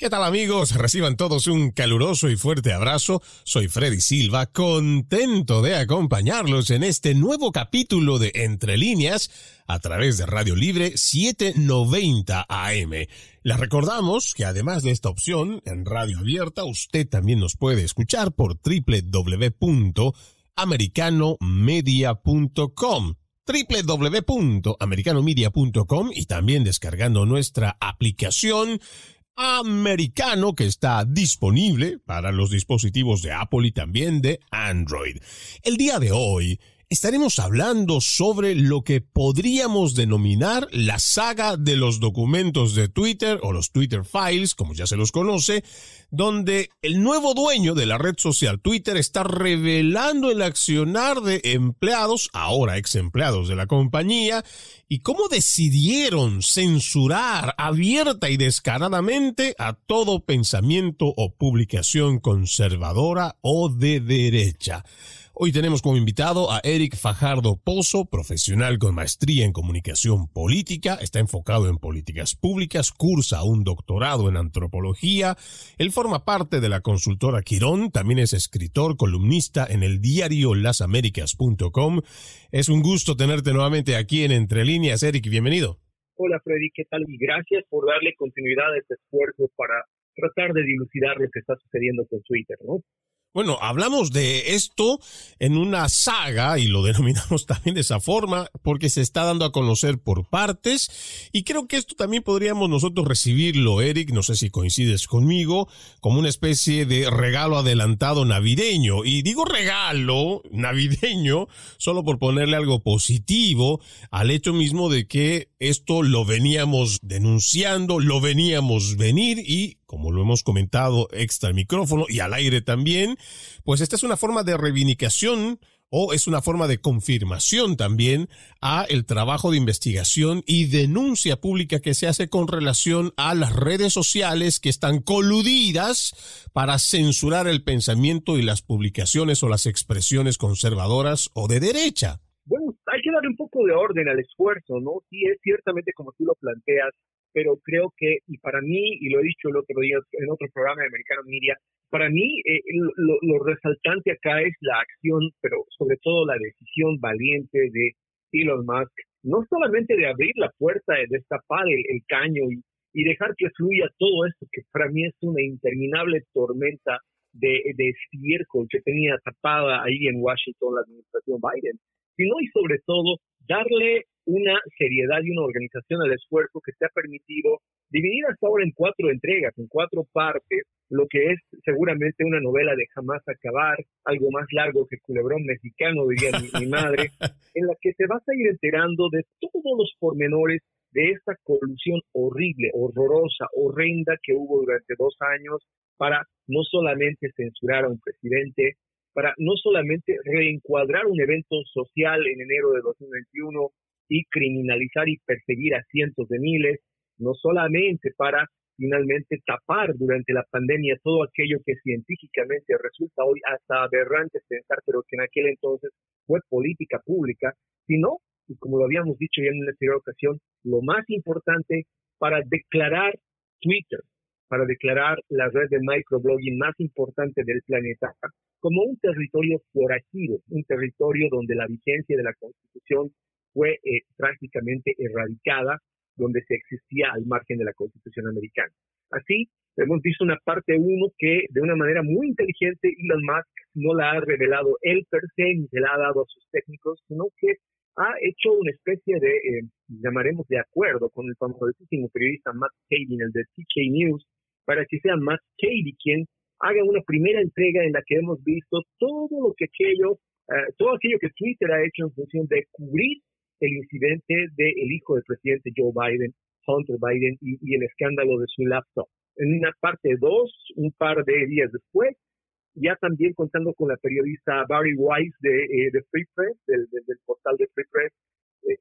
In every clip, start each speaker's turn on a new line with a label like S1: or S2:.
S1: ¿Qué tal amigos? Reciban todos un caluroso y fuerte abrazo. Soy Freddy Silva, contento de acompañarlos en este nuevo capítulo de Entre líneas a través de Radio Libre 790 AM. Les recordamos que además de esta opción en radio abierta, usted también nos puede escuchar por www.americanomedia.com www.americanomedia.com y también descargando nuestra aplicación americano que está disponible para los dispositivos de Apple y también de Android. El día de hoy estaremos hablando sobre lo que podríamos denominar la saga de los documentos de Twitter o los Twitter Files, como ya se los conoce, donde el nuevo dueño de la red social Twitter está revelando el accionar de empleados, ahora ex empleados de la compañía, y cómo decidieron censurar abierta y descaradamente a todo pensamiento o publicación conservadora o de derecha. Hoy tenemos como invitado a Eric Fajardo Pozo, profesional con maestría en comunicación política, está enfocado en políticas públicas, cursa un doctorado en antropología, él forma parte de la consultora Quirón, también es escritor, columnista en el diario lasaméricas.com. Es un gusto tenerte nuevamente aquí en Entre Líneas, Eric, bienvenido.
S2: Hola Freddy, ¿qué tal? Y gracias por darle continuidad a este esfuerzo para tratar de dilucidar lo que está sucediendo con Twitter, ¿no?
S1: Bueno, hablamos de esto en una saga y lo denominamos también de esa forma porque se está dando a conocer por partes y creo que esto también podríamos nosotros recibirlo, Eric, no sé si coincides conmigo, como una especie de regalo adelantado navideño. Y digo regalo navideño solo por ponerle algo positivo al hecho mismo de que esto lo veníamos denunciando, lo veníamos venir y como lo hemos comentado extra micrófono y al aire también, pues esta es una forma de reivindicación o es una forma de confirmación también a el trabajo de investigación y denuncia pública que se hace con relación a las redes sociales que están coludidas para censurar el pensamiento y las publicaciones o las expresiones conservadoras o de derecha.
S2: Darle un poco de orden al esfuerzo, ¿no? Sí, es ciertamente como tú lo planteas, pero creo que, y para mí, y lo he dicho el otro día en otro programa de Americano Media, para mí eh, lo, resaltante acá es la acción, pero sobre todo la decisión valiente de Elon Musk, no solamente de abrir la puerta, de destapar el, caño y, y, dejar que fluya todo esto, que para mí es una interminable tormenta de, de estiércol que tenía tapada ahí en Washington la administración Biden, sino y sobre todo darle una seriedad y una organización al esfuerzo que te ha permitido dividir hasta ahora en cuatro entregas, en cuatro partes, lo que es seguramente una novela de jamás acabar, algo más largo que Culebrón Mexicano, diría mi, madre, en la que te vas a ir enterando de todos los pormenores de esta colusión horrible, horrorosa, horrenda que hubo durante dos años para no solamente censurar a un presidente, para no solamente reencuadrar un evento social en enero de 2021 y criminalizar y perseguir a cientos de miles, no solamente para finalmente tapar durante la pandemia todo aquello que científicamente resulta hoy hasta aberrante pensar, pero que en aquel entonces fue política pública, sino, y como lo habíamos dicho ya en una anterior ocasión, lo más importante para declarar Twitter, para declarar la red de microblogging más importante del planeta como un territorio forajido, un territorio donde la vigencia de la Constitución fue eh, prácticamente erradicada, donde se existía al margen de la Constitución americana. Así, hemos visto una parte uno que de una manera muy inteligente Elon Musk no la ha revelado él per se ni se la ha dado a sus técnicos, sino que ha hecho una especie de, eh, llamaremos de acuerdo con el famosísimo periodista Matt Cady, el de TK News, para que sea Matt Cady quien haga una primera entrega en la que hemos visto todo lo que aquello, eh, todo aquello que Twitter ha hecho en función de cubrir el incidente del hijo del presidente Joe Biden, Hunter Biden, y, el escándalo de su laptop. En una parte 2, un par de días después, ya también contando con la periodista Barry Weiss de, eh, de Free Press, del, portal de Free Press,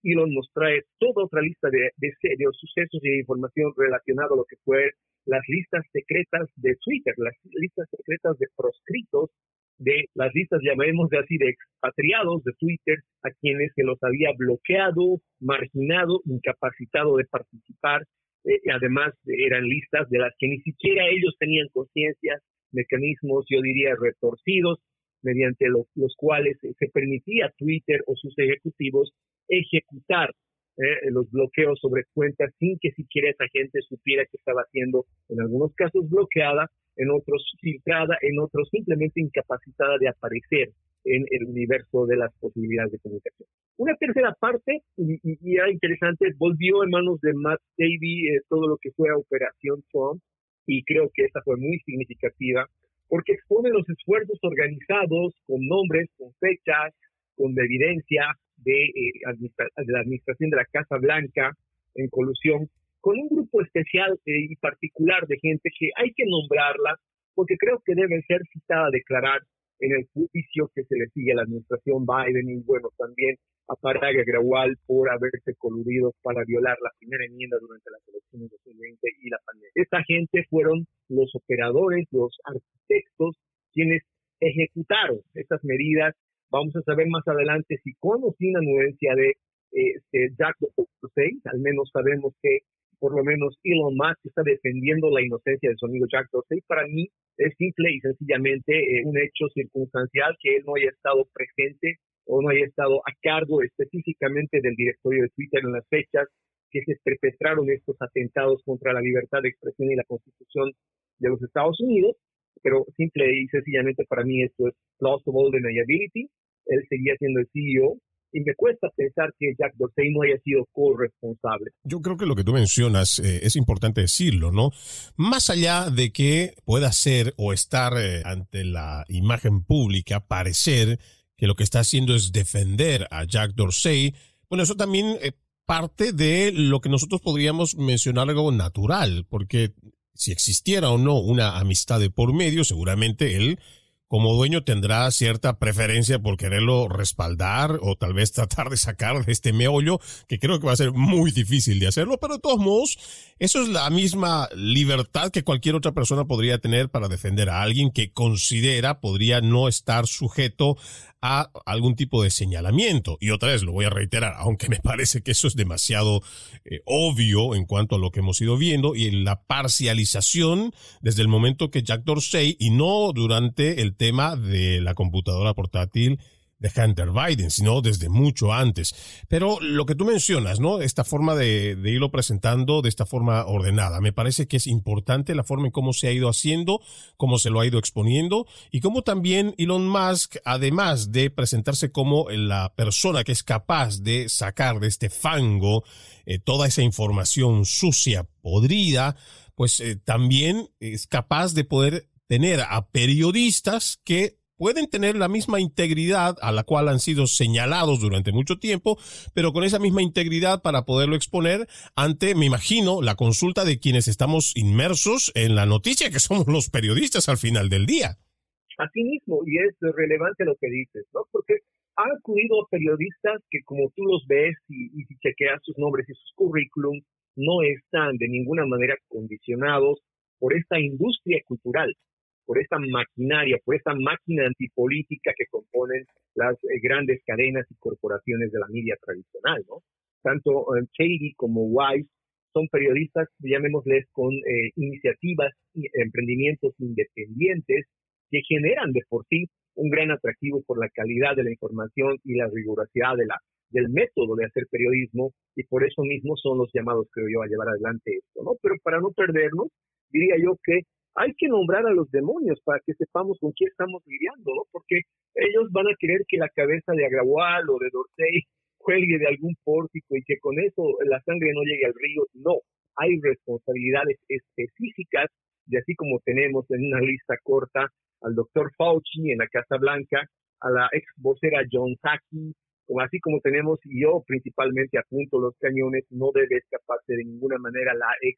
S2: Elon nos trae toda otra lista de, de, de sucesos y información relacionada a lo que fue las listas secretas de Twitter, las listas secretas de proscritos, de las listas, llamaremos de así, de expatriados de Twitter, a quienes se los había bloqueado, marginado, incapacitado de participar. Eh, además eran listas de las que ni siquiera ellos tenían conciencia, mecanismos, yo diría, retorcidos, mediante los, cuales se permitía Twitter o sus ejecutivos ejecutar eh, los bloqueos sobre cuentas sin que siquiera esa gente supiera que estaba siendo, en algunos casos, bloqueada, en otros filtrada, en otros simplemente incapacitada de aparecer en el universo de las posibilidades de comunicación. Una tercera parte, y, y, era interesante, volvió en manos de Matt Davy eh, todo lo que fue Operación Trump, y creo que esa fue muy significativa, porque expone los esfuerzos organizados con nombres, con fechas, con evidencia de, eh, de, la administración de la Casa Blanca en colusión con un grupo especial eh, y particular de gente que hay que nombrarla porque creo que debe ser citada a declarar en el juicio que se le sigue a la administración Biden y bueno, también a Paraga Gradual por haberse coludido para violar la primera enmienda durante las elecciones de 2020 y la pandemia. Esta gente fueron los operadores, los arquitectos, quienes ejecutaron estas medidas Vamos a saber más adelante si con o sin anuencia de este, Jack Dorsey, al menos sabemos que por lo menos Elon Musk está defendiendo la inocencia de su amigo Jack Dorsey. Para mí es simple y sencillamente eh, un hecho circunstancial que él no haya estado presente o no haya estado a cargo específicamente del directorio de Twitter en las fechas que se perpetraron estos atentados contra la libertad de expresión y la constitución de los Estados Unidos pero simple y sencillamente para mí esto es plausible deniability. Él seguía siendo el CEO y me cuesta pensar que Jack Dorsey no haya sido corresponsable.
S1: Yo creo que lo que tú mencionas eh, es importante decirlo, ¿no? Más allá de que pueda ser o estar eh, ante la imagen pública, parecer que lo que está haciendo es defender a Jack Dorsey, bueno, eso también eh, parte de lo que nosotros podríamos mencionar algo natural, porque si existiera o no una amistad de por medio, seguramente él como dueño tendrá cierta preferencia por quererlo respaldar o tal vez tratar de sacar de este meollo, que creo que va a ser muy difícil de hacerlo, pero de todos modos, eso es la misma libertad que cualquier otra persona podría tener para defender a alguien que considera podría no estar sujeto a algún tipo de señalamiento. Y otra vez lo voy a reiterar, aunque me parece que eso es demasiado eh, obvio en cuanto a lo que hemos ido viendo y en la parcialización desde el momento que Jack Dorsey y no durante el tema de la computadora portátil de Hunter Biden, sino desde mucho antes. Pero lo que tú mencionas, ¿no? Esta forma de, irlo presentando de esta forma ordenada. Me parece que es importante la forma en cómo se ha ido haciendo, cómo se lo ha ido exponiendo y cómo también Elon Musk, además de presentarse como la persona que es capaz de sacar de este fango eh, toda esa información sucia, podrida, pues eh, también es capaz de poder tener a periodistas que pueden tener la misma integridad a la cual han sido señalados durante mucho tiempo, pero con esa misma integridad para poderlo exponer ante, me imagino, la consulta de quienes estamos inmersos en la noticia, que somos los periodistas al final del día.
S2: Así mismo, y es relevante lo que dices, ¿no? Porque han acudido periodistas que como tú los ves y, y chequeas sus nombres y sus currículums, no están de ninguna manera condicionados por esta industria cultural por esta maquinaria, por esta máquina antipolítica que componen las eh, grandes cadenas y corporaciones de la media tradicional, ¿no? Tanto eh, como Wise son periodistas, llamémosles, con eh, iniciativas y emprendimientos independientes que generan de por sí un gran atractivo por la calidad de la información y la rigurosidad de la, del método de hacer periodismo y por eso mismo son los llamados, creo yo, a llevar adelante esto, ¿no? Pero para no perdernos, diría yo que hay que nombrar a los demonios para que sepamos con quién estamos lidiando, ¿no? Porque ellos van a querer que la cabeza de Agragual o de Dorsey cuelgue de algún pórtico y que con eso la sangre no llegue al río. No, hay responsabilidades específicas, de así como tenemos en una lista corta al doctor Fauci en la Casa Blanca, a la ex vocera John Saki, así como tenemos, y yo principalmente apunto los cañones, no debe escaparse de ninguna manera la ex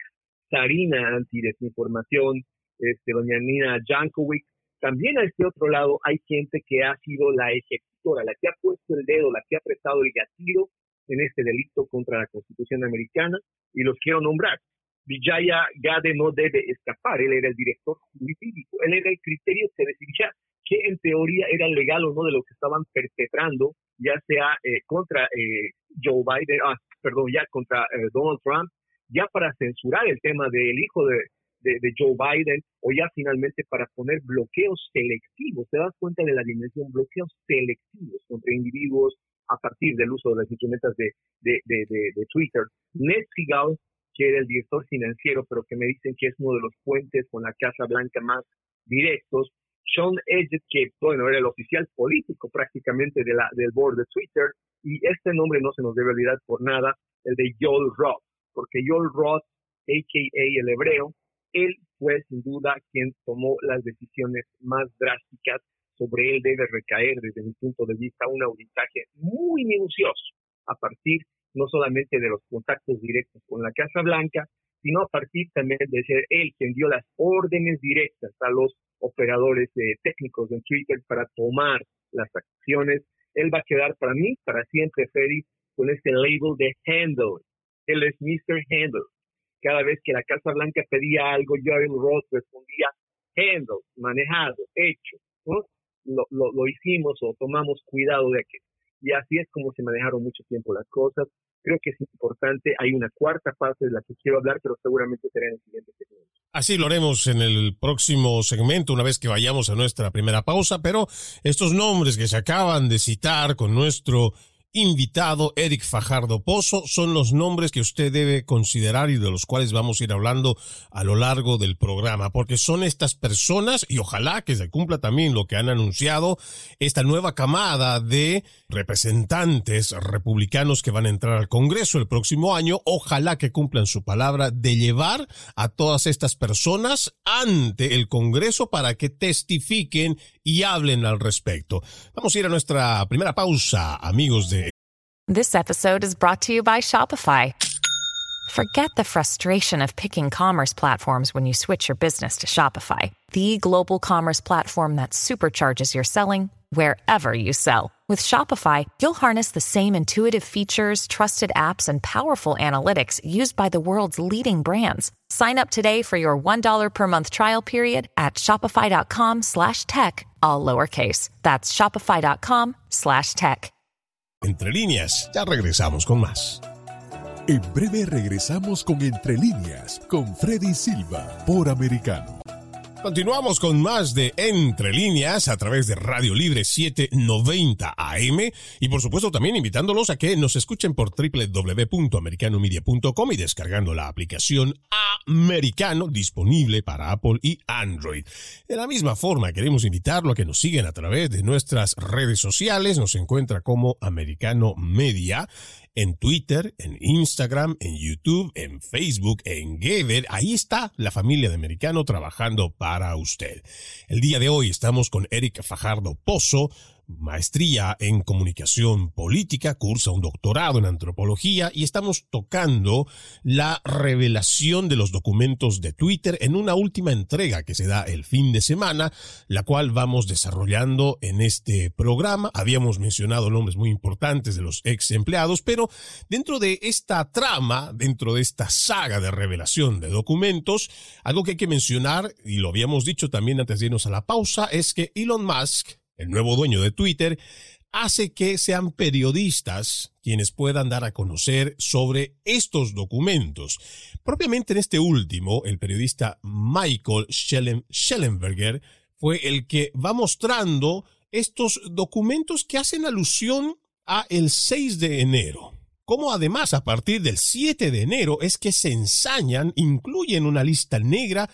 S2: Sarina antidesinformación, este, doña Nina Jankovic, también a este otro lado hay gente que ha sido la ejecutora, la que ha puesto el dedo, la que ha apretado el gatillo en este delito contra la Constitución americana y los quiero nombrar. Vijaya Gade no debe escapar, él era el director jurídico, él era el criterio que decidía que en teoría era legal o no de lo que estaban perpetrando, ya sea eh, contra eh, Joe Biden, ah, perdón, ya contra eh, Donald Trump, ya para censurar el tema del hijo de, de, Joe Biden o ya finalmente para poner bloqueos selectivos. ¿Te das cuenta de la dimensión? Bloqueos selectivos contra individuos a partir del uso de las instrumentos de, de, de, Twitter. Ned Seagal, que era el director financiero, pero que me dicen que es uno de los puentes con la Casa Blanca más directos. Sean Edge, que bueno, era el oficial político prácticamente de la, del board de Twitter, y este nombre no se nos debe olvidar por nada, el de Joel Roth, porque Joel Roth, a.k.a. el hebreo, él fue sin duda quien tomó las decisiones más drásticas. Sobre él debe recaer, desde mi punto de vista, un auditaje muy minucioso a partir no solamente de los contactos directos con la Casa Blanca, sino a partir también de ser él quien dio las órdenes directas a los operadores eh, técnicos de Twitter para tomar las acciones. Él va a quedar para mí, para siempre, Freddy, con este label de handle. Él es Mr. Handle cada vez que la Casa Blanca pedía algo, Joel Roth respondía, handle, manejado, hecho. Lo, lo, hicimos o tomamos cuidado de aquello. Y así es como se manejaron mucho tiempo las cosas. Creo que es importante. Hay una cuarta parte de la que quiero hablar, pero seguramente será en el siguiente segmento.
S1: Así lo haremos en el próximo segmento, una vez que vayamos a nuestra primera pausa. Pero estos nombres que se acaban de citar con nuestro invitado Eric Fajardo Pozo. Son los nombres que usted debe considerar y de los cuales vamos a ir hablando a lo largo del programa, porque son estas personas y ojalá que se cumpla también lo que han anunciado esta nueva camada de representantes republicanos que van a entrar al Congreso el próximo año, ojalá que cumplan su palabra de llevar a todas estas personas ante el Congreso para que testifiquen y hablen al respecto. Vamos a ir a nuestra primera pausa, amigos de
S3: This episode is brought to you by Shopify. Forget the frustration of picking commerce platforms when you switch your business to Shopify, the global commerce platform that supercharges your selling wherever you sell. With Shopify, you'll harness the same intuitive features, trusted apps, and powerful analytics used by the world's leading brands. Sign up today for your $1 per month trial period at shopify.com slash tech, all lowercase. That's shopify.com slash tech.
S1: Entre líneas, ya regresamos con más.
S4: En breve regresamos con Entre líneas, con Freddy Silva, por Americano.
S1: Continuamos con más de Entre líneas a través de Radio Libre 790 AM y por supuesto también invitándolos a que nos escuchen por www.americanomedia.com y descargando la aplicación Americano disponible para Apple y Android. De la misma forma queremos invitarlo a que nos sigan a través de nuestras redes sociales, nos encuentra como Americano Media en Twitter, en Instagram, en YouTube, en Facebook, en Geber. Ahí está la familia de Americano trabajando para usted. El día de hoy estamos con Eric Fajardo Pozo, maestría en comunicación política, cursa un doctorado en antropología y estamos tocando la revelación de los documentos de Twitter en una última entrega que se da el fin de semana, la cual vamos desarrollando en este programa. Habíamos mencionado nombres muy importantes de los ex empleados, pero dentro de esta trama, dentro de esta saga de revelación de documentos, algo que hay que mencionar, y lo habíamos dicho también antes de irnos a la pausa, es que Elon Musk el nuevo dueño de Twitter, hace que sean periodistas quienes puedan dar a conocer sobre estos documentos. Propiamente en este último, el periodista Michael Schellenberger fue el que va mostrando estos documentos que hacen alusión a el 6 de enero. Como además a partir del 7 de enero es que se ensañan, incluyen una lista negra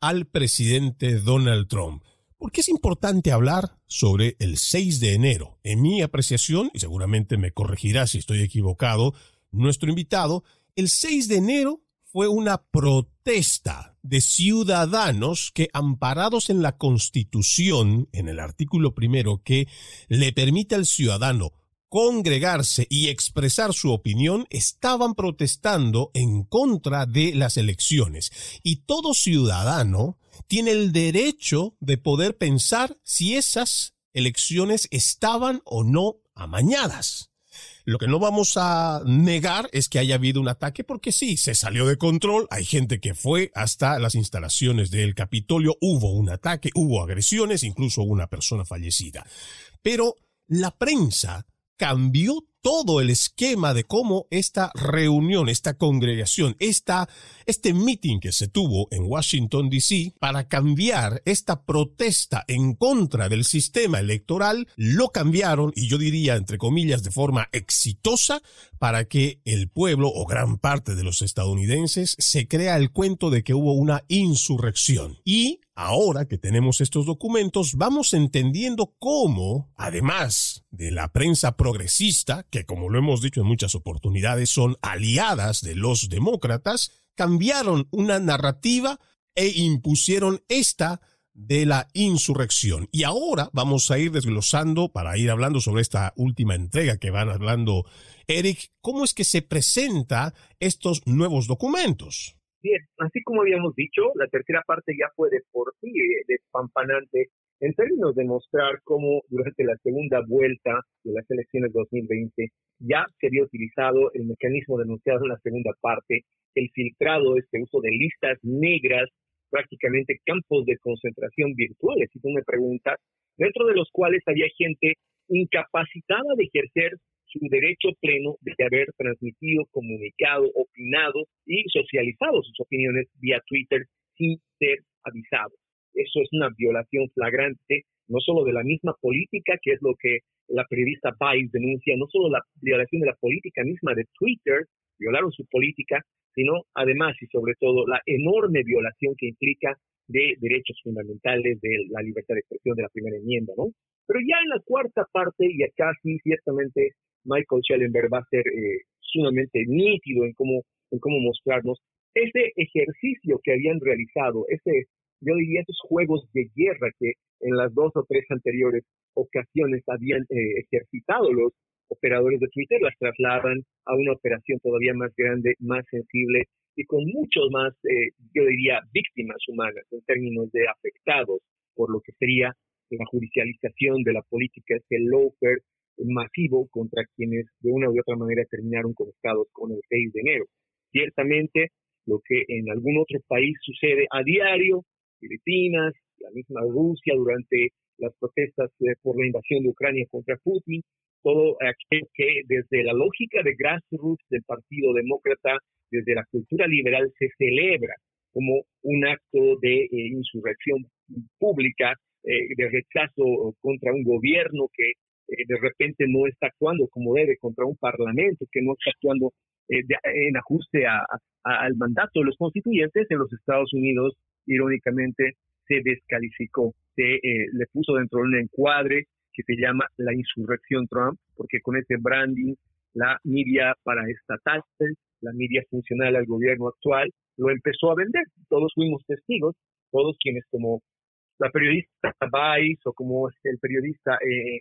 S1: al presidente Donald Trump. ¿Por qué es importante hablar sobre el 6 de enero? En mi apreciación, y seguramente me corregirá si estoy equivocado, nuestro invitado, el 6 de enero fue una protesta de ciudadanos que, amparados en la Constitución, en el artículo primero que le permite al ciudadano congregarse y expresar su opinión, estaban protestando en contra de las elecciones. Y todo ciudadano tiene el derecho de poder pensar si esas elecciones estaban o no amañadas. Lo que no vamos a negar es que haya habido un ataque porque sí, se salió de control, hay gente que fue hasta las instalaciones del Capitolio, hubo un ataque, hubo agresiones, incluso una persona fallecida. Pero la prensa cambió todo el esquema de cómo esta reunión, esta congregación, esta, este meeting que se tuvo en Washington, D.C., para cambiar esta protesta en contra del sistema electoral, lo cambiaron, y yo diría, entre comillas, de forma exitosa, para que el pueblo o gran parte de los estadounidenses se crea el cuento de que hubo una insurrección. Y Ahora que tenemos estos documentos, vamos entendiendo cómo, además de la prensa progresista, que como lo hemos dicho en muchas oportunidades son aliadas de los demócratas, cambiaron una narrativa e impusieron esta de la insurrección. Y ahora vamos a ir desglosando para ir hablando sobre esta última entrega que van hablando Eric, cómo es que se presenta estos nuevos documentos.
S2: Bien, así como habíamos dicho, la tercera parte ya fue de por sí eh, despampanante en términos de mostrar cómo durante la segunda vuelta de las elecciones 2020 ya se había utilizado el mecanismo denunciado en la segunda parte, el filtrado, este uso de listas negras, prácticamente campos de concentración virtuales, si tú me preguntas, dentro de los cuales había gente incapacitada de ejercer su derecho pleno de haber transmitido, comunicado, opinado y socializado sus opiniones vía Twitter sin ser avisado. Eso es una violación flagrante, no solo de la misma política, que es lo que la periodista Vice denuncia, no solo la violación de la política misma de Twitter, violaron su política, sino además y sobre todo la enorme violación que implica de derechos fundamentales, de la libertad de expresión de la primera enmienda, ¿no? Pero ya en la cuarta parte, y acá sí ciertamente Michael Schellenberg va a ser eh, sumamente nítido en cómo, en cómo mostrarnos. Ese ejercicio que habían realizado, ese, yo diría, esos juegos de guerra que en las dos o tres anteriores ocasiones habían eh, ejercitado los operadores de Twitter, las trasladan a una operación todavía más grande, más sensible y con muchos más, eh, yo diría, víctimas humanas en términos de afectados por lo que sería la judicialización de la política, este lawfare masivo contra quienes de una u otra manera terminaron conectados con el 6 de enero. Ciertamente, lo que en algún otro país sucede a diario, Filipinas, la misma Rusia durante las protestas eh, por la invasión de Ucrania contra Putin, todo aquello que desde la lógica de grassroots del Partido Demócrata, desde la cultura liberal, se celebra como un acto de eh, insurrección pública, eh, de rechazo contra un gobierno que eh, de repente no está actuando como debe contra un parlamento que no está actuando eh, en ajuste al mandato de los constituyentes en los Estados Unidos, irónicamente, se descalificó, se eh, le puso dentro de un encuadre que se llama la insurrección Trump, porque con ese branding, la media paraestatal, la media funcional al gobierno actual, lo empezó a vender. Todos fuimos testigos, todos quienes como la periodista Vice o como el periodista eh,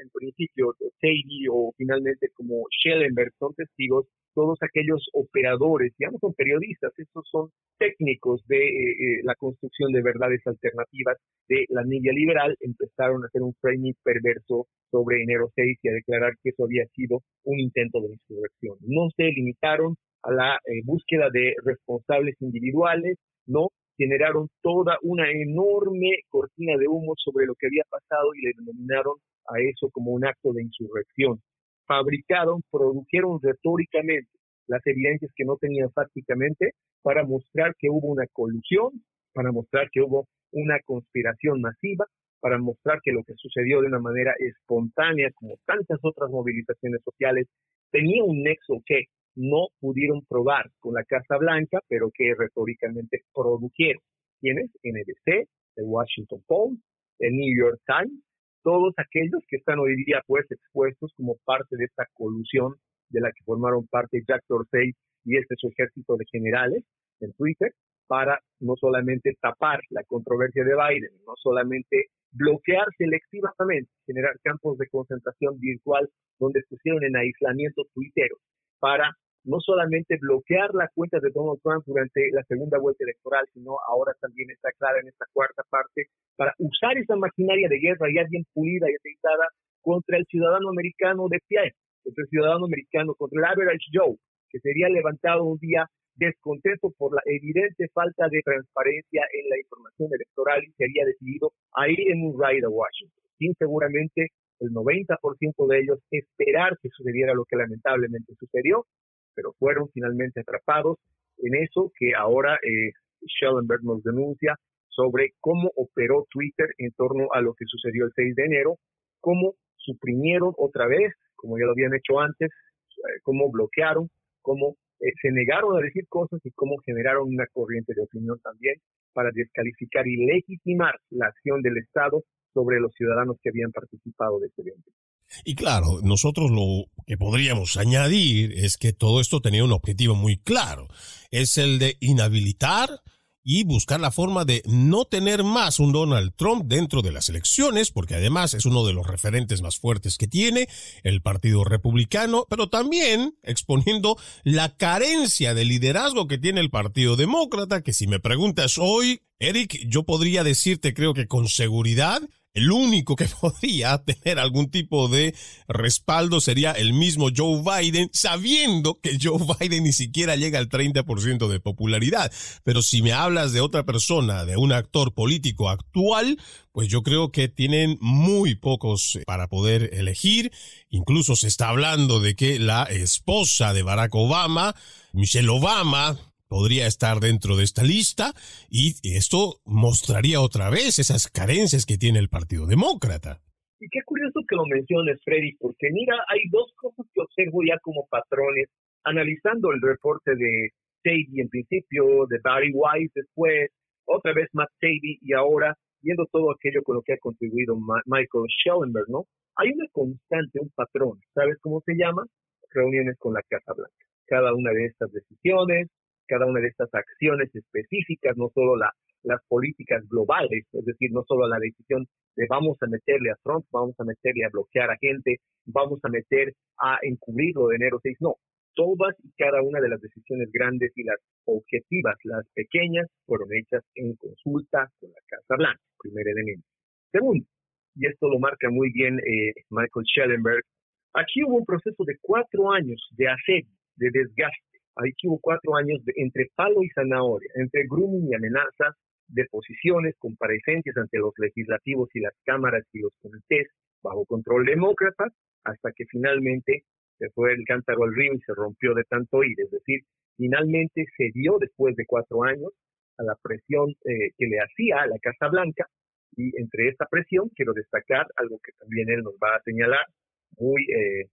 S2: en, principio Sadie o finalmente como Schellenberg son testigos, todos aquellos operadores, ya no son periodistas, estos son técnicos de eh, eh, la construcción de verdades alternativas de la media liberal, empezaron a hacer un framing perverso sobre enero 6 y a declarar que eso había sido un intento de insurrección. No se limitaron a la búsqueda de responsables individuales, no generaron toda una enorme cortina de humo sobre lo que había pasado y le denominaron a eso como un acto de insurrección. Fabricaron, produjeron retóricamente las evidencias que no tenían fácticamente para mostrar que hubo una colusión, para mostrar que hubo una conspiración masiva, para mostrar que lo que sucedió de una manera espontánea, como tantas otras movilizaciones sociales, tenía un nexo que no pudieron probar con la Casa Blanca, pero que retóricamente produjeron. ¿Quiénes? NBC, el Washington Post, el New York Times, todos aquellos que están hoy día pues expuestos como parte de esta colusión de la que formaron parte Jack Dorsey y este su ejército de generales en Twitter para no solamente tapar la controversia de Biden, no solamente bloquear selectivamente, generar campos de concentración virtual donde pusieron en aislamiento tuiteros para no solamente bloquear la cuenta de Donald Trump durante la segunda vuelta electoral, sino ahora también está clara en esta cuarta parte para usar esa maquinaria de guerra ya bien pulida y aceitada contra el ciudadano americano de pie, contra el ciudadano americano, contra el average Joe, que sería levantado un día descontento por la evidente falta de transparencia en la información electoral y sería decidido a ir en un ride a Washington, sin seguramente el 90% de ellos esperar que sucediera lo que lamentablemente sucedió, pero fueron finalmente atrapados en eso que ahora eh, Schellenberg nos denuncia sobre cómo operó Twitter en torno a lo que sucedió el 6 de enero, cómo suprimieron otra vez, como ya lo habían hecho antes, eh, cómo bloquearon, cómo eh, se negaron a decir cosas y cómo generaron una corriente de opinión también para descalificar y legitimar la acción del Estado sobre los ciudadanos que habían participado de este evento.
S1: Y claro, nosotros lo que podríamos añadir es que todo esto tenía un objetivo muy claro. Es el de inhabilitar y buscar la forma de no tener más un Donald Trump dentro de las elecciones, porque además es uno de los referentes más fuertes que tiene el Partido Republicano, pero también exponiendo la carencia de liderazgo que tiene el Partido Demócrata, que si me preguntas hoy, Eric, yo podría decirte creo que con seguridad el único que podría tener algún tipo de respaldo sería el mismo Joe Biden, sabiendo que Joe Biden ni siquiera llega al 30% de popularidad. Pero si me hablas de otra persona, de un actor político actual, pues yo creo que tienen muy pocos para poder elegir. Incluso se está hablando de que la esposa de Barack Obama, Michelle Obama, podría estar dentro de esta lista y esto mostraría otra vez esas carencias que tiene el Partido Demócrata.
S2: Y qué curioso que lo menciones, Freddy, porque mira, hay dos cosas que observo ya como patrones, analizando el reporte de Sadie en principio, de Barry Weiss después, otra vez Matt Sadie y ahora viendo todo aquello con lo que ha contribuido Michael Schellenberg, ¿no? Hay una constante, un patrón, ¿sabes cómo se llama? Reuniones con la Casa Blanca. Cada una de estas decisiones, cada una de estas acciones específicas, no solo la, las políticas globales, es decir, no solo la decisión de vamos a meterle a Trump, vamos a meterle a bloquear a gente, vamos a meter a encubrirlo de enero 6, no, todas y cada una de las decisiones grandes y las objetivas, las pequeñas, fueron hechas en consulta con la Casa Blanca, primer elemento. Segundo, y esto lo marca muy bien eh, Michael Schellenberg, aquí hubo un proceso de cuatro años de asedio, de desgaste, Aquí hubo cuatro años de, entre palo y zanahoria, entre grooming y amenazas, de posiciones, comparecencias ante los legislativos y las cámaras y los comités bajo control demócrata, hasta que finalmente se fue el cántaro al río y se rompió de tanto ir. Es decir, finalmente se dio después de cuatro años a la presión eh, que le hacía a la Casa Blanca y entre esta presión quiero destacar algo que también él nos va a señalar muy, eh,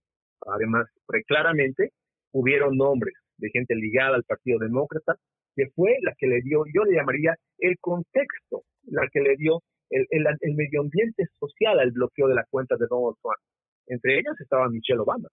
S2: además, claramente, hubieron nombres de gente ligada al Partido Demócrata, que fue la que le dio, yo le llamaría el contexto, la que le dio el, el, medio ambiente social al bloqueo de la cuenta de Donald Trump. Entre ellas estaba Michelle Obama.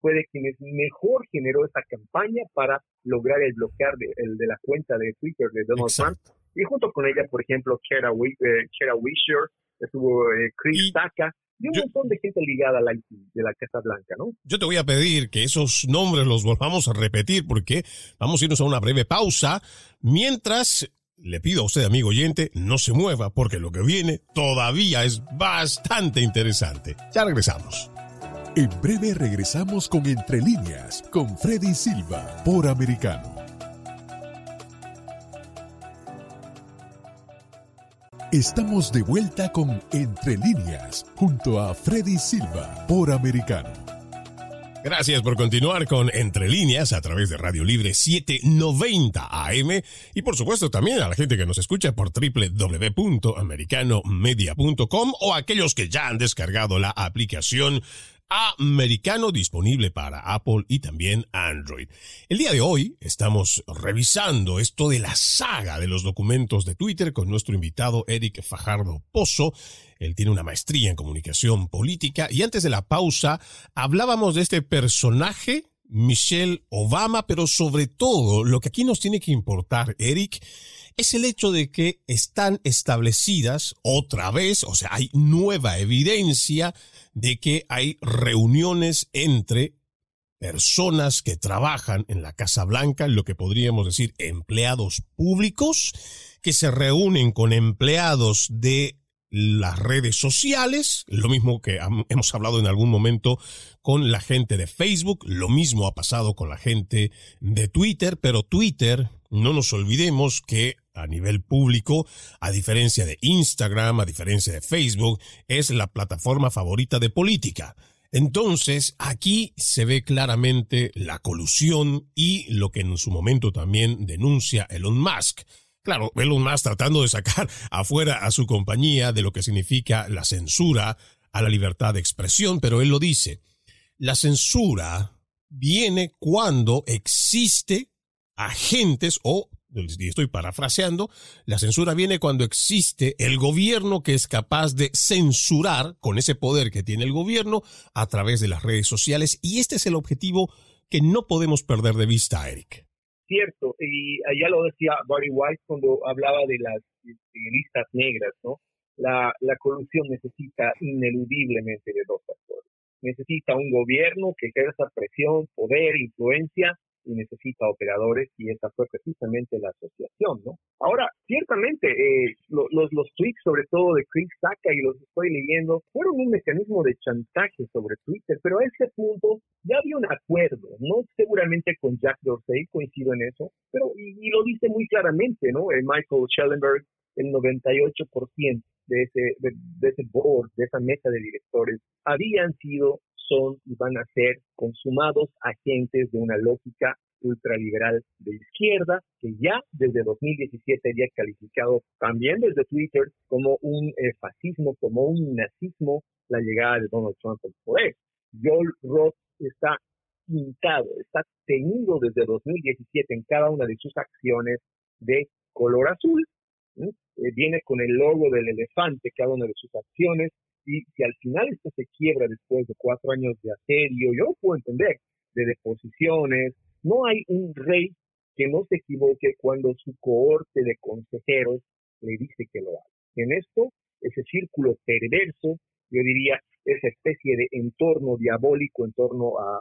S2: Fue de quienes mejor generó esa campaña para lograr el bloquear de, el de la cuenta de Twitter de Donald Trump. Y junto con ella, por ejemplo, Kara, eh, Wisher, estuvo eh, Chris Taka, y un montón de gente ligada a la de la Casa Blanca, ¿no?
S1: Yo te voy a pedir que esos nombres los volvamos a repetir porque vamos a irnos a una breve pausa mientras le pido a usted, amigo oyente, no se mueva porque lo que viene todavía es bastante interesante. Ya regresamos.
S4: En breve regresamos con Entre líneas con Freddy Silva por Americano. Estamos de vuelta con Entre líneas junto a Freddy Silva por Americano.
S1: Gracias por continuar con Entre líneas a través de Radio Libre 790 AM y por supuesto también a la gente que nos escucha por www.americanomedia.com o aquellos que ya han descargado la aplicación americano disponible para Apple y también Android. El día de hoy estamos revisando esto de la saga de los documentos de Twitter con nuestro invitado Eric Fajardo Pozo. Él tiene una maestría en comunicación política y antes de la pausa hablábamos de este personaje Michelle Obama, pero sobre todo lo que aquí nos tiene que importar, Eric, es el hecho de que están establecidas otra vez, o sea, hay nueva evidencia de que hay reuniones entre personas que trabajan en la Casa Blanca, lo que podríamos decir empleados públicos, que se reúnen con empleados de las redes sociales, lo mismo que hemos hablado en algún momento con la gente de Facebook, lo mismo ha pasado con la gente de Twitter, pero Twitter, no nos olvidemos que a nivel público, a diferencia de Instagram, a diferencia de Facebook, es la plataforma favorita de política. Entonces, aquí se ve claramente la colusión y lo que en su momento también denuncia Elon Musk. Claro, Elon Musk tratando de sacar afuera a su compañía de lo que significa la censura a la libertad de expresión, pero él lo dice. La censura viene cuando existe agentes o estoy parafraseando, la censura viene cuando existe el gobierno que es capaz de censurar con ese poder que tiene el gobierno a través de las redes sociales y este es el objetivo que no podemos perder de vista, Eric.
S2: Cierto, y allá lo decía Barry White cuando hablaba de las listas negras, ¿no? La, la corrupción necesita ineludiblemente de dos factores. Necesita un gobierno que ejerza presión, poder, influencia y necesita operadores y esa fue precisamente la asociación, ¿no? Ahora, ciertamente, eh, los, los tweets, sobre todo de Chris Saka, y los estoy leyendo, fueron un mecanismo de chantaje sobre Twitter, pero a ese punto ya había un acuerdo, ¿no? Seguramente con Jack Dorsey, coincido en eso, pero, y, lo dice muy claramente, ¿no? El Michael Schellenberg, el 98% de ese, de, de ese board, de esa mesa de directores, habían sido son y van a ser consumados agentes de una lógica ultraliberal de izquierda que ya desde 2017 había calificado también desde Twitter como un eh, fascismo, como un nazismo la llegada de Donald Trump al poder. Joel Roth está pintado, está tenido desde 2017 en cada una de sus acciones de color azul. Eh, viene con el logo del elefante cada una de sus acciones y si al final esto se quiebra después de cuatro años de asedio, yo puedo entender, de deposiciones, no hay un rey que no se equivoque cuando su cohorte de consejeros le dice que lo haga. En esto, ese círculo perverso, yo diría, esa especie de entorno diabólico en torno a,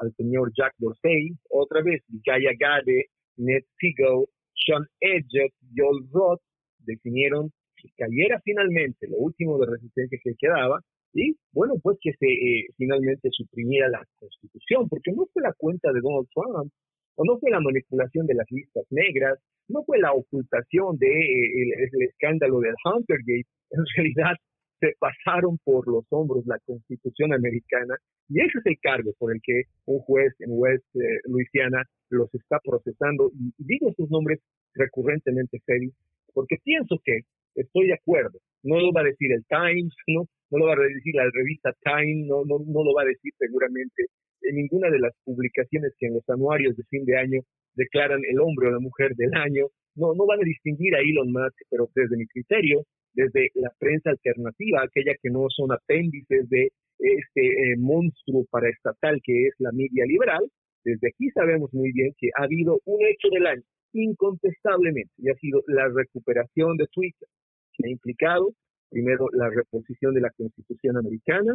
S2: al señor Jack Dorsey, otra vez, Gaya Gade, Ned Siegel, Sean Edgett, Joel Roth, definieron que cayera finalmente lo último de resistencia que quedaba, y bueno, pues que se eh, finalmente suprimiera la constitución, porque no fue la cuenta de Donald Trump, o no fue la manipulación de las listas negras, no fue la ocultación de eh, el, escándalo del Huntergate, en realidad se pasaron por los hombros la constitución americana y ese es el cargo por el que un juez en West eh, Louisiana los está procesando y, digo sus nombres recurrentemente, Freddy, porque pienso que estoy de acuerdo. No lo va a decir el Times, no, no lo va a decir la revista Time, no, no, no lo va a decir seguramente en ninguna de las publicaciones que en los anuarios de fin de año declaran el hombre o la mujer del año. No, no van a distinguir a Elon Musk, pero desde mi criterio, desde la prensa alternativa, aquella que no son apéndices de este eh, monstruo paraestatal que es la media liberal, desde aquí sabemos muy bien que ha habido un hecho del año, incontestablemente, y ha sido la recuperación de Twitter que ha implicado, primero, la reposición de la Constitución americana,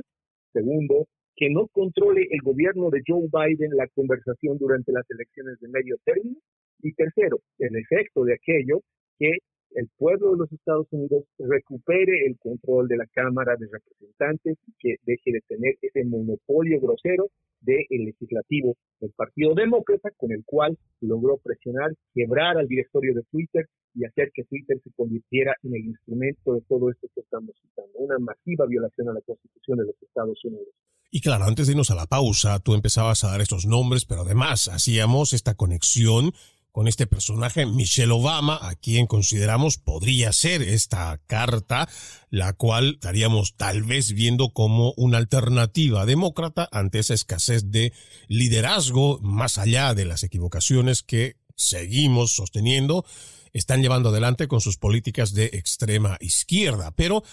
S2: segundo, que no controle el gobierno de Joe Biden la conversación durante las elecciones de medio término, y tercero, el efecto de aquello que el pueblo de los Estados Unidos recupere el control de la Cámara de Representantes y que deje de tener ese monopolio grosero del legislativo del Partido Demócrata, con el cual logró presionar, quebrar al directorio de Twitter y hacer que Twitter se convirtiera en el instrumento de todo esto que estamos citando, una masiva violación a la Constitución de los Estados Unidos.
S1: Y claro, antes de irnos a la pausa, tú empezabas a dar estos nombres, pero además hacíamos esta conexión con este personaje, Michelle Obama, a quien consideramos podría ser esta carta, la cual estaríamos tal vez viendo como una alternativa demócrata ante esa escasez de liderazgo, más allá de las equivocaciones que seguimos sosteniendo, están llevando adelante con sus políticas de extrema izquierda. Pero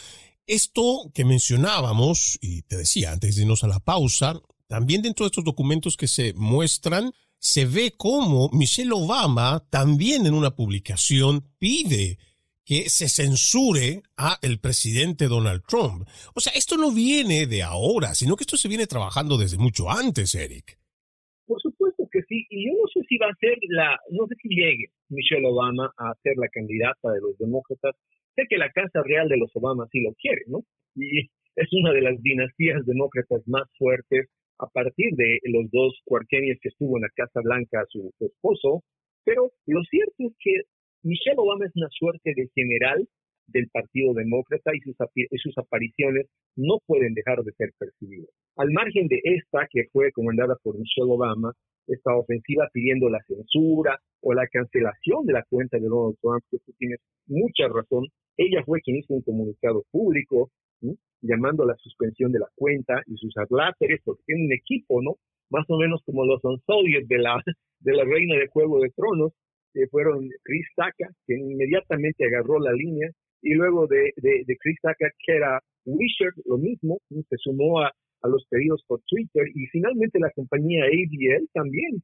S1: esto que mencionábamos, y te decía antes de irnos a la pausa, también dentro de estos documentos que se muestran, se ve cómo Michelle Obama también en una publicación pide que se censure a el presidente Donald Trump. O sea, esto no viene de ahora, sino que esto se viene trabajando desde mucho antes, Eric.
S2: sí, y yo no sé si va a ser la, no sé si llegue Michelle Obama a ser la candidata de los demócratas. Sé que la Casa Real de los Obama sí lo quiere, ¿no? Y es una de las dinastías demócratas más fuertes a partir de los dos cuartenios que estuvo en la Casa Blanca su, esposo. Pero lo cierto es que Michelle Obama es una suerte de general del Partido Demócrata y sus, apariciones no pueden dejar de ser percibidas. Al margen de esta, que fue comandada por Michelle Obama, esta ofensiva pidiendo la censura o la cancelación de la cuenta de Donald Trump, que tú tienes mucha razón, ella fue quien hizo un comunicado público llamando a la suspensión de la cuenta y sus adláteres, porque tiene un equipo, ¿no? Más o menos como los Unsoliers de la, de la reina de Juego de Tronos, que fueron Chris Taka, que inmediatamente agarró la línea, y luego de, de, de Chris Taka, que era Wisher, lo mismo, se sumó a, a los pedidos por Twitter y finalmente la compañía ABL también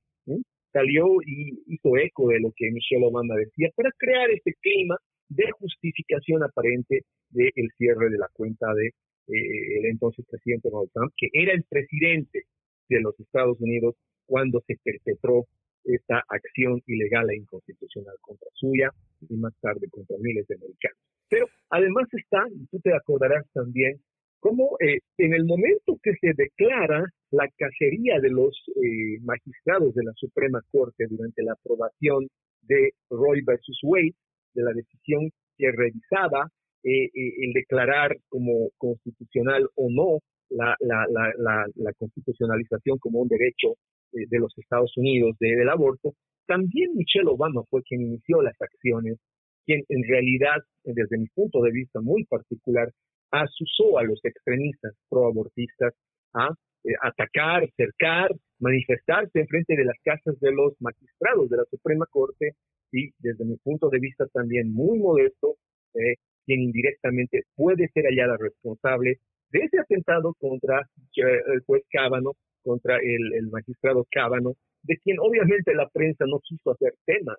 S2: salió y hizo eco de lo que Michelle Obama decía para crear este clima de justificación aparente del cierre de la cuenta de eh, el entonces presidente Donald Trump, que era el presidente de los Estados Unidos cuando se perpetró esta acción ilegal e inconstitucional contra suya y más tarde contra miles de americanos. Pero además está, y tú te acordarás también, como eh, en el momento que se declara la cacería de los eh, magistrados de la Suprema Corte durante la aprobación de Roy versus Wade, de la decisión que revisaba eh, el declarar como constitucional o no la, la, constitucionalización como un derecho de los Estados Unidos del aborto, también Michelle Obama fue quien inició las acciones, quien en realidad, desde mi punto de vista muy particular, asusó a los extremistas proabortistas a eh, atacar, cercar, manifestarse en frente de las casas de los magistrados de la Suprema Corte y desde mi punto de vista también muy modesto, eh, quien indirectamente puede ser hallada responsable de ese atentado contra eh, el juez Cábano, contra el, magistrado Cábano, de quien obviamente la prensa no quiso hacer tema,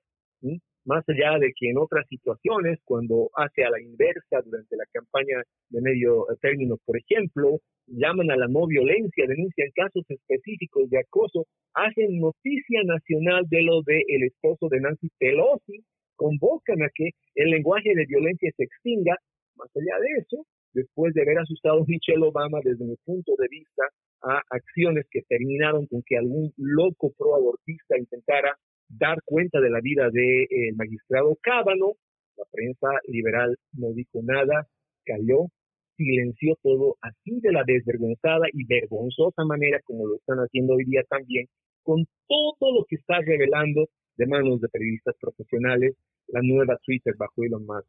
S2: más allá de que en otras situaciones, cuando hace a la inversa durante la campaña de medio término, por ejemplo, llaman a la no violencia, denuncian casos específicos de acoso, hacen noticia nacional de lo de el esposo de Nancy Pelosi, convocan a que el lenguaje de violencia se extinga, más allá de eso, después de haber asustado Michelle Obama desde mi punto de vista a acciones que terminaron con que algún loco proabortista intentara dar cuenta de la vida del de, magistrado Cábano. La prensa liberal no dijo nada, cayó, silenció todo así de la desvergonzada y vergonzosa manera como lo están haciendo hoy día también, con todo lo que está revelando de manos de periodistas profesionales la nueva Twitter bajo Elon Musk.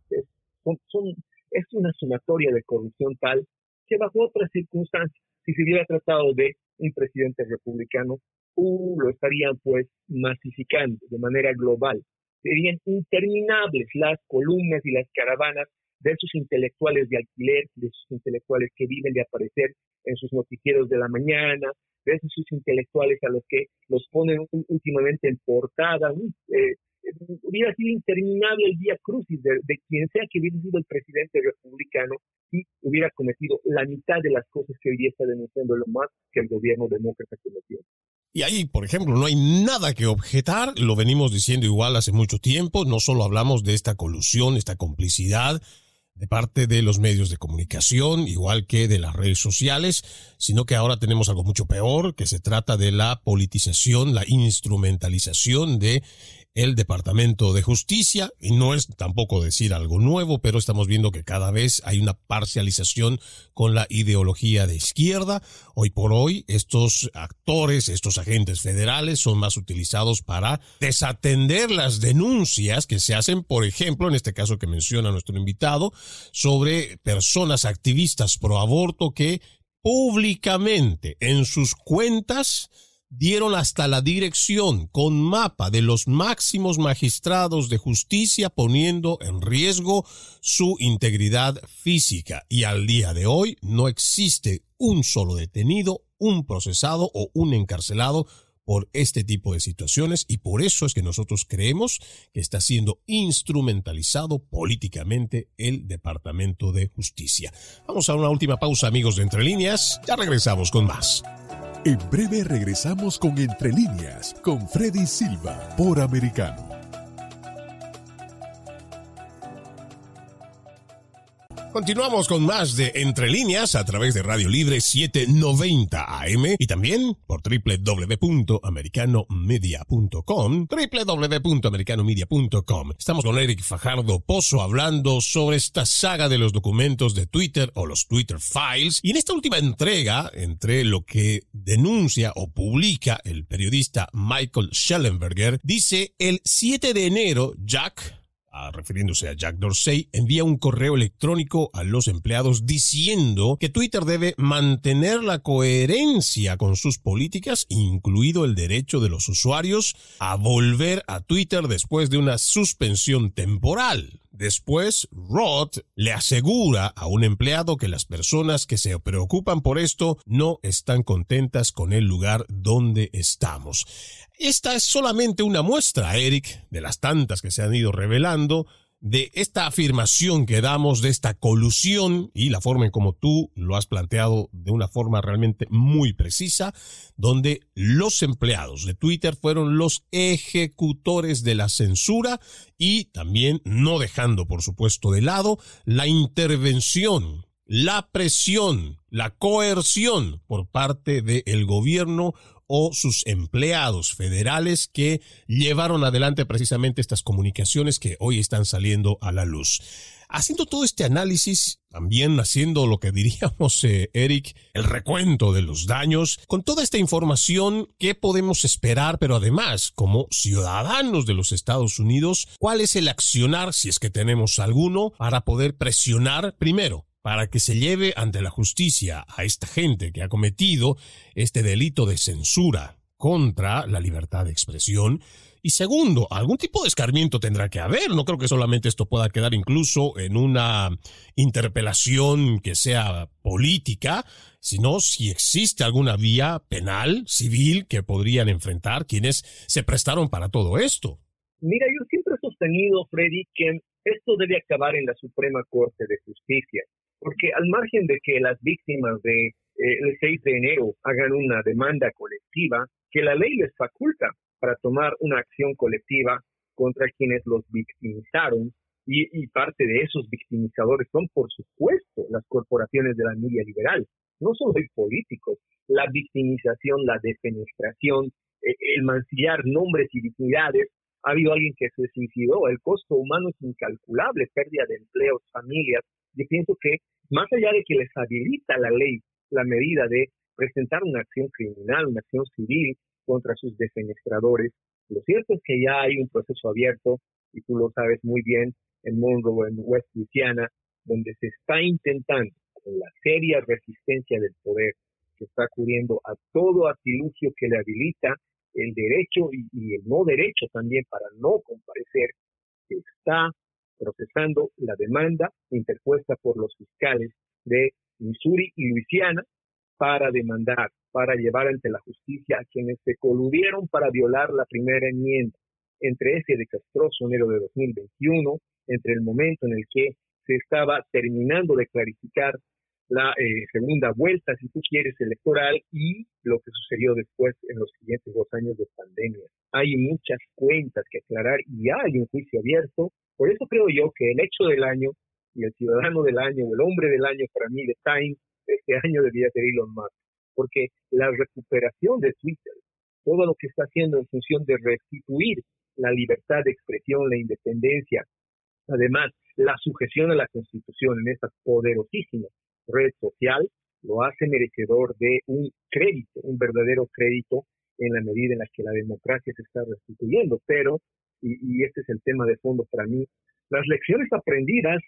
S2: Es, una sumatoria de corrupción tal que bajo otras circunstancias, si se hubiera tratado de un presidente republicano, uh, lo estarían pues masificando de manera global. Serían interminables las columnas y las caravanas de esos intelectuales de alquiler, de esos intelectuales que viven de aparecer en sus noticieros de la mañana, de esos intelectuales a los que los ponen últimamente en portada. Eh, hubiera sido interminable el día crucis de, quien sea que hubiera sido el presidente republicano y hubiera cometido la mitad de las cosas que hoy día está denunciando lo más que el gobierno demócrata cometió.
S1: Y ahí, por ejemplo, no hay nada que objetar, lo venimos diciendo igual hace mucho tiempo, no solo hablamos de esta colusión, esta complicidad de parte de los medios de comunicación, igual que de las redes sociales, sino que ahora tenemos algo mucho peor, que se trata de la politización, la instrumentalización de el Departamento de Justicia, y no es tampoco decir algo nuevo, pero estamos viendo que cada vez hay una parcialización con la ideología de izquierda. Hoy por hoy, estos actores, estos agentes federales son más utilizados para desatender las denuncias que se hacen, por ejemplo, en este caso que menciona nuestro invitado, sobre personas activistas pro aborto que públicamente en sus cuentas dieron hasta la dirección con mapa de los máximos magistrados de justicia poniendo en riesgo su integridad física y al día de hoy no existe un solo detenido, un procesado o un encarcelado por este tipo de situaciones y por eso es que nosotros creemos que está siendo instrumentalizado políticamente el Departamento de Justicia. Vamos a una última pausa amigos de Entre Líneas, ya regresamos con más.
S4: En breve regresamos con Entre líneas, con Freddy Silva, por Americano.
S1: Continuamos con más de Entre líneas a través de Radio Libre 790 AM y también por www.americanomedia.com, www.americanomedia.com. Estamos con Eric Fajardo Pozo hablando sobre esta saga de los documentos de Twitter o los Twitter Files y en esta última entrega entre lo que denuncia o publica el periodista Michael Schellenberger dice el 7 de enero Jack refiriéndose a Jack Dorsey, envía un correo electrónico a los empleados diciendo que Twitter debe mantener la coherencia con sus políticas, incluido el derecho de los usuarios a volver a Twitter después de una suspensión temporal. Después, Roth le asegura a un empleado que las personas que se preocupan por esto no están contentas con el lugar donde estamos. Esta es solamente una muestra, Eric, de las tantas que se han ido revelando, de esta afirmación que damos, de esta colusión y la forma en como tú lo has planteado de una forma realmente muy precisa, donde los empleados de Twitter fueron los ejecutores de la censura y también no dejando, por supuesto, de lado la intervención, la presión, la coerción por parte del gobierno o sus empleados federales que llevaron adelante precisamente estas comunicaciones que hoy están saliendo a la luz. Haciendo todo este análisis, también haciendo lo que diríamos, eh, Eric, el recuento de los daños, con toda esta información, ¿qué podemos esperar? Pero además, como ciudadanos de los Estados Unidos, ¿cuál es el accionar, si es que tenemos alguno, para poder presionar primero para que se lleve ante la justicia a esta gente que ha cometido este delito de censura contra la libertad de expresión. Y segundo, algún tipo de escarmiento tendrá que haber. No creo que solamente esto pueda quedar incluso en una interpelación que sea política, sino si existe alguna vía penal, civil, que podrían enfrentar quienes se prestaron para todo esto.
S2: Mira, yo siempre he sostenido, Freddy, que esto debe acabar en la Suprema Corte de Justicia. Porque al margen de que las víctimas de eh, el 6 de enero hagan una demanda colectiva, que la ley les faculta para tomar una acción colectiva contra quienes los victimizaron y, parte de esos victimizadores son, por supuesto, las corporaciones de la media liberal, no solo los políticos. La victimización, la defenestración, el mancillar nombres y dignidades. Ha habido alguien que se suicidó, el costo humano es incalculable, pérdida de empleos, familias, yo pienso que más allá de que les habilita la ley la medida de presentar una acción criminal, una acción civil contra sus defenestradores, lo cierto es que ya hay un proceso abierto, y tú lo sabes muy bien, en Monroe, en West Louisiana, donde se está intentando, con la seria resistencia del poder que está acudiendo a todo artilugio que le habilita el derecho y, y el no derecho también para no comparecer, que está procesando la demanda interpuesta por los fiscales de Missouri y Luisiana para demandar, para llevar ante la justicia a quienes se coludieron para violar la primera enmienda. Entre ese desastroso enero de 2021, entre el momento en el que se estaba terminando de clarificar la eh, segunda vuelta, si tú quieres, electoral y lo que sucedió después en los siguientes dos años de pandemia. Hay muchas cuentas que aclarar y hay un juicio abierto por eso creo yo que el hecho del año y el ciudadano del año el hombre del año para mí de Time este año debía ser Elon Musk, porque la recuperación de Twitter, todo lo que está haciendo en función de restituir la libertad de expresión, la independencia, además la sujeción a la Constitución en esta poderosísima red social, lo hace merecedor de un crédito, un verdadero crédito en la medida en la que la democracia se está restituyendo, pero y, este es el tema de fondo para mí, las lecciones aprendidas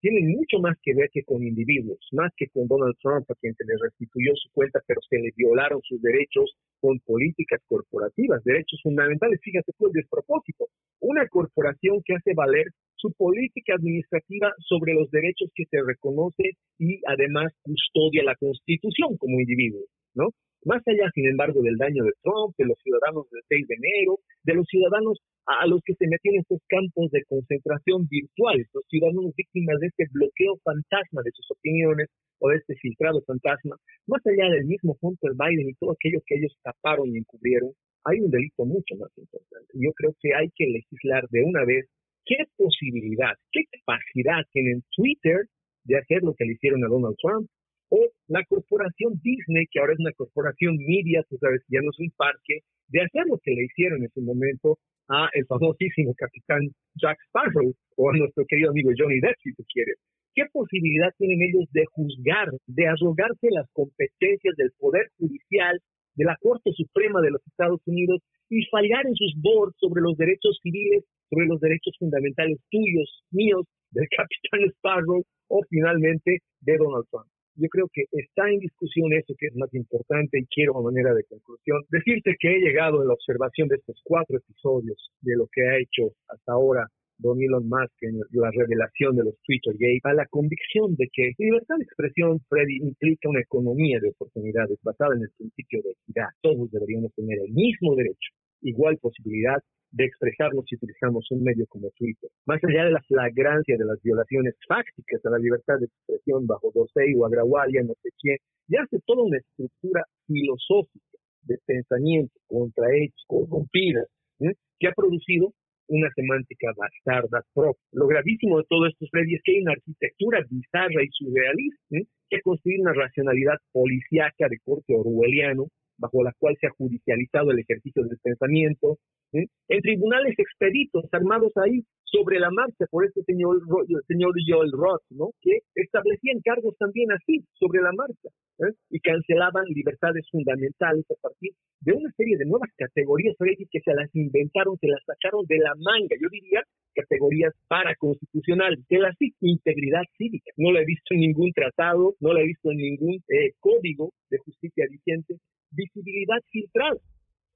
S2: tienen mucho más que ver que con individuos, más que con Donald Trump, a quien se le restituyó su cuenta, pero se le violaron sus derechos con políticas corporativas, derechos fundamentales. Fíjate tú el despropósito. Una corporación que hace valer su política administrativa sobre los derechos que se reconoce y además custodia la Constitución como individuo, ¿no? Más allá, sin embargo, del daño de Trump, de los ciudadanos del 6 de enero, de los ciudadanos a, los que se metían estos campos de concentración virtuales, los ciudadanos víctimas de este bloqueo fantasma de sus opiniones o de este filtrado fantasma, más allá del mismo Hunter Biden y todo aquello que ellos taparon y encubrieron, hay un delito mucho más importante. Yo creo que hay que legislar de una vez qué posibilidad, qué capacidad tienen Twitter de hacer lo que le hicieron a Donald Trump, o la corporación Disney, que ahora es una corporación media, tú sabes, ya no es un parque, de hacer lo que le hicieron en su momento a el famosísimo capitán Jack Sparrow o a nuestro querido amigo Johnny Depp, si tú quieres. ¿Qué posibilidad tienen ellos de juzgar, de arrogarse las competencias del Poder Judicial, de la Corte Suprema de los Estados Unidos y fallar en sus boards sobre los derechos civiles, sobre los derechos fundamentales tuyos, míos, del capitán Sparrow o finalmente de Donald Trump? Yo creo que está en discusión eso que es más importante y quiero a manera de conclusión decirte que he llegado en la observación de estos cuatro episodios de lo que ha hecho hasta ahora Don Elon Musk en la revelación de los Twitter Gate a la convicción de que libertad de expresión, Freddy, implica una economía de oportunidades basada en el principio de equidad. Todos deberíamos tener el mismo derecho, igual posibilidad de expresarnos si utilizamos un medio como Twitter. Más allá de la flagrancia de las violaciones fácticas a la libertad de expresión bajo Dosei o Agrawalia, no sé quién, ya hace toda una estructura filosófica de pensamiento contra hechos corrompidas ¿eh? que ha producido una semántica bastarda propia. Lo gravísimo de todo esto, Freddy, es que hay una arquitectura bizarra y surrealista ¿eh? que construye una racionalidad policíaca de corte orwelliano bajo la cual se ha judicializado el ejercicio del pensamiento, ¿eh? en tribunales expeditos armados ahí sobre la marcha por este señor, el señor Joel Roth, ¿no? que establecían cargos también así, sobre la marcha, ¿eh? y cancelaban libertades fundamentales a partir de una serie de nuevas categorías que se las inventaron, se las sacaron de la manga, yo diría categorías paraconstitucionales, de la integridad cívica. No la he visto en ningún tratado, no la he visto en ningún eh, código de justicia vigente, visibilidad filtrada.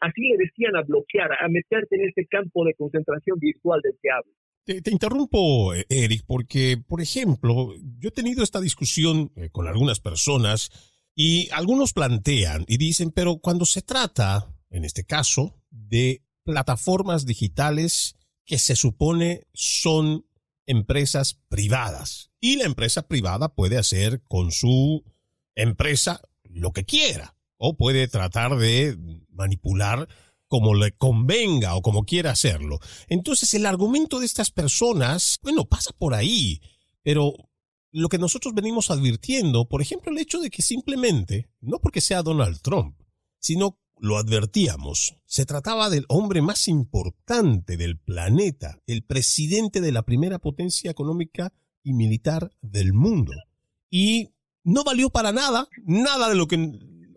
S2: Así le decían a bloquear, a meterte en ese campo de concentración virtual del que hablo.
S1: Te, interrumpo, eh, Eric, porque, por ejemplo, yo he tenido esta discusión eh, con algunas personas y algunos plantean y dicen, pero cuando se trata, en este caso, de plataformas digitales que se supone son empresas privadas y la empresa privada puede hacer con su empresa lo que quiera o puede tratar de manipular como le convenga o como quiera hacerlo. Entonces el argumento de estas personas, bueno, pasa por ahí, pero lo que nosotros venimos advirtiendo, por ejemplo, el hecho de que simplemente, no porque sea Donald Trump, sino lo advertíamos, se trataba del hombre más importante del planeta, el presidente de la primera potencia económica y militar del mundo. Y no valió para nada, nada de lo que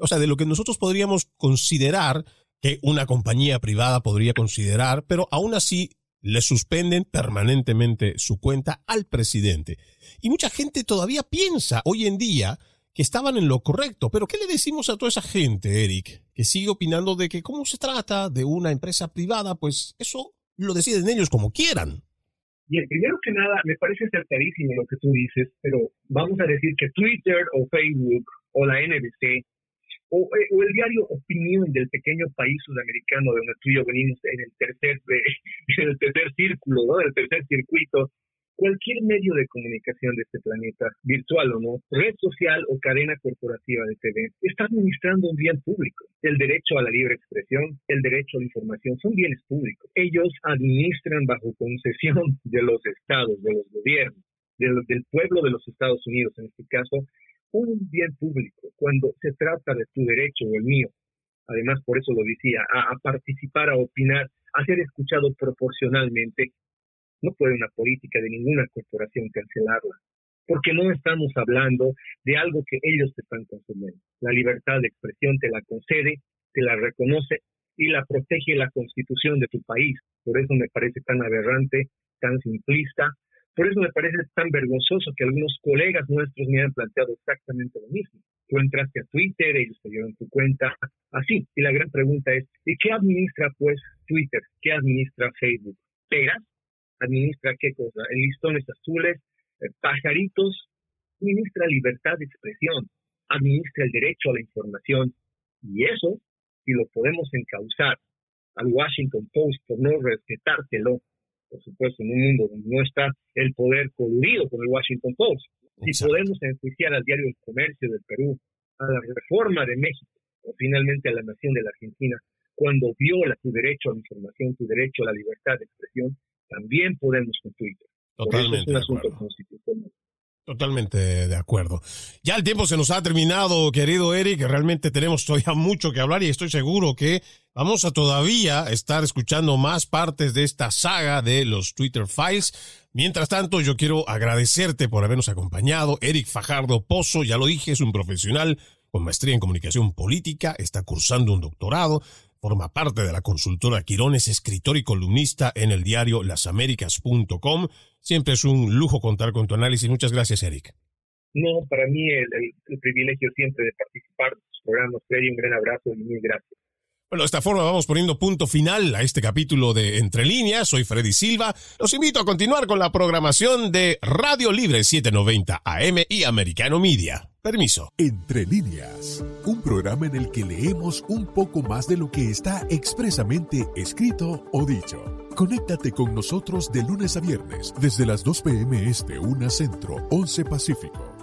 S1: o sea, de lo que nosotros podríamos considerar que una compañía privada podría considerar, pero aún así le suspenden permanentemente su cuenta al presidente. Y mucha gente todavía piensa hoy en día que estaban en lo correcto. Pero ¿qué le decimos a toda esa gente, Eric, que sigue opinando de que como se trata de una empresa privada, pues eso lo deciden ellos como quieran?
S2: Bien, primero que nada, me parece acertadísimo lo que tú dices, pero vamos a decir que Twitter o Facebook o la NBC eh, o, el diario Opinión del pequeño país sudamericano de donde tú y yo venimos en el tercer, en el tercer círculo, ¿no? tercer circuito, cualquier medio de comunicación de este planeta, virtual o no, red social o cadena corporativa de TV, está administrando un bien público. El derecho a la libre expresión, el derecho a la información son bienes públicos. Ellos administran bajo concesión de los estados, de los gobiernos, del pueblo de los Estados Unidos en este caso, un bien público cuando se trata de tu derecho o el mío, además por eso lo decía, a, participar, a opinar, a ser escuchado proporcionalmente, no puede una política de ninguna corporación cancelarla, porque no estamos hablando de algo que ellos te están consumiendo. La libertad de expresión te la concede, te la reconoce y la protege la constitución de tu país. Por eso me parece tan aberrante, tan simplista por eso me parece tan vergonzoso que algunos colegas nuestros me hayan planteado exactamente lo mismo. Tú entraste a Twitter, ellos te dieron tu cuenta, así. Y la gran pregunta es, ¿y qué administra pues Twitter? ¿Qué administra Facebook? ¿Peras? ¿Administra qué cosa? ¿En listones azules? Eh, ¿Pajaritos? Administra libertad de expresión, administra el derecho a la información. Y eso, si lo podemos encauzar al Washington Post por no respetártelo, por supuesto, en un mundo donde no está el poder coludido con el Washington Post. Si podemos enjuiciar al diario El Comercio del Perú, a la reforma de México, o finalmente a la nación de la Argentina, cuando viola su derecho a la información, su derecho a la libertad de expresión, también podemos con Twitter.
S1: Totalmente.
S2: es un asunto constitucional.
S1: Totalmente de acuerdo. Ya el tiempo se nos ha terminado, querido Eric. Realmente tenemos todavía mucho que hablar y estoy seguro que vamos a todavía estar escuchando más partes de esta saga de los Twitter Files. Mientras tanto, yo quiero agradecerte por habernos acompañado. Eric Fajardo Pozo, ya lo dije, es un profesional con maestría en comunicación política, está cursando un doctorado, forma parte de la consultora Quirones, escritor y columnista en el diario lasaméricas.com. Siempre es un lujo contar con tu análisis. Muchas gracias, Eric.
S2: No, para mí el, privilegio siempre de participar de tus programas, Freddy, un gran abrazo y mil gracias.
S1: Bueno, de esta forma vamos poniendo punto final a este capítulo de Entre Líneas. Soy Freddy Silva. Los invito a continuar con la programación de Radio Libre 790 AM y Americano Media. Permiso.
S4: Entre líneas, un programa en el que leemos un poco más de lo que está expresamente escrito o dicho. Conéctate con nosotros de lunes a viernes desde las 2 p.m. Este, 1 Centro, 11 Pacífico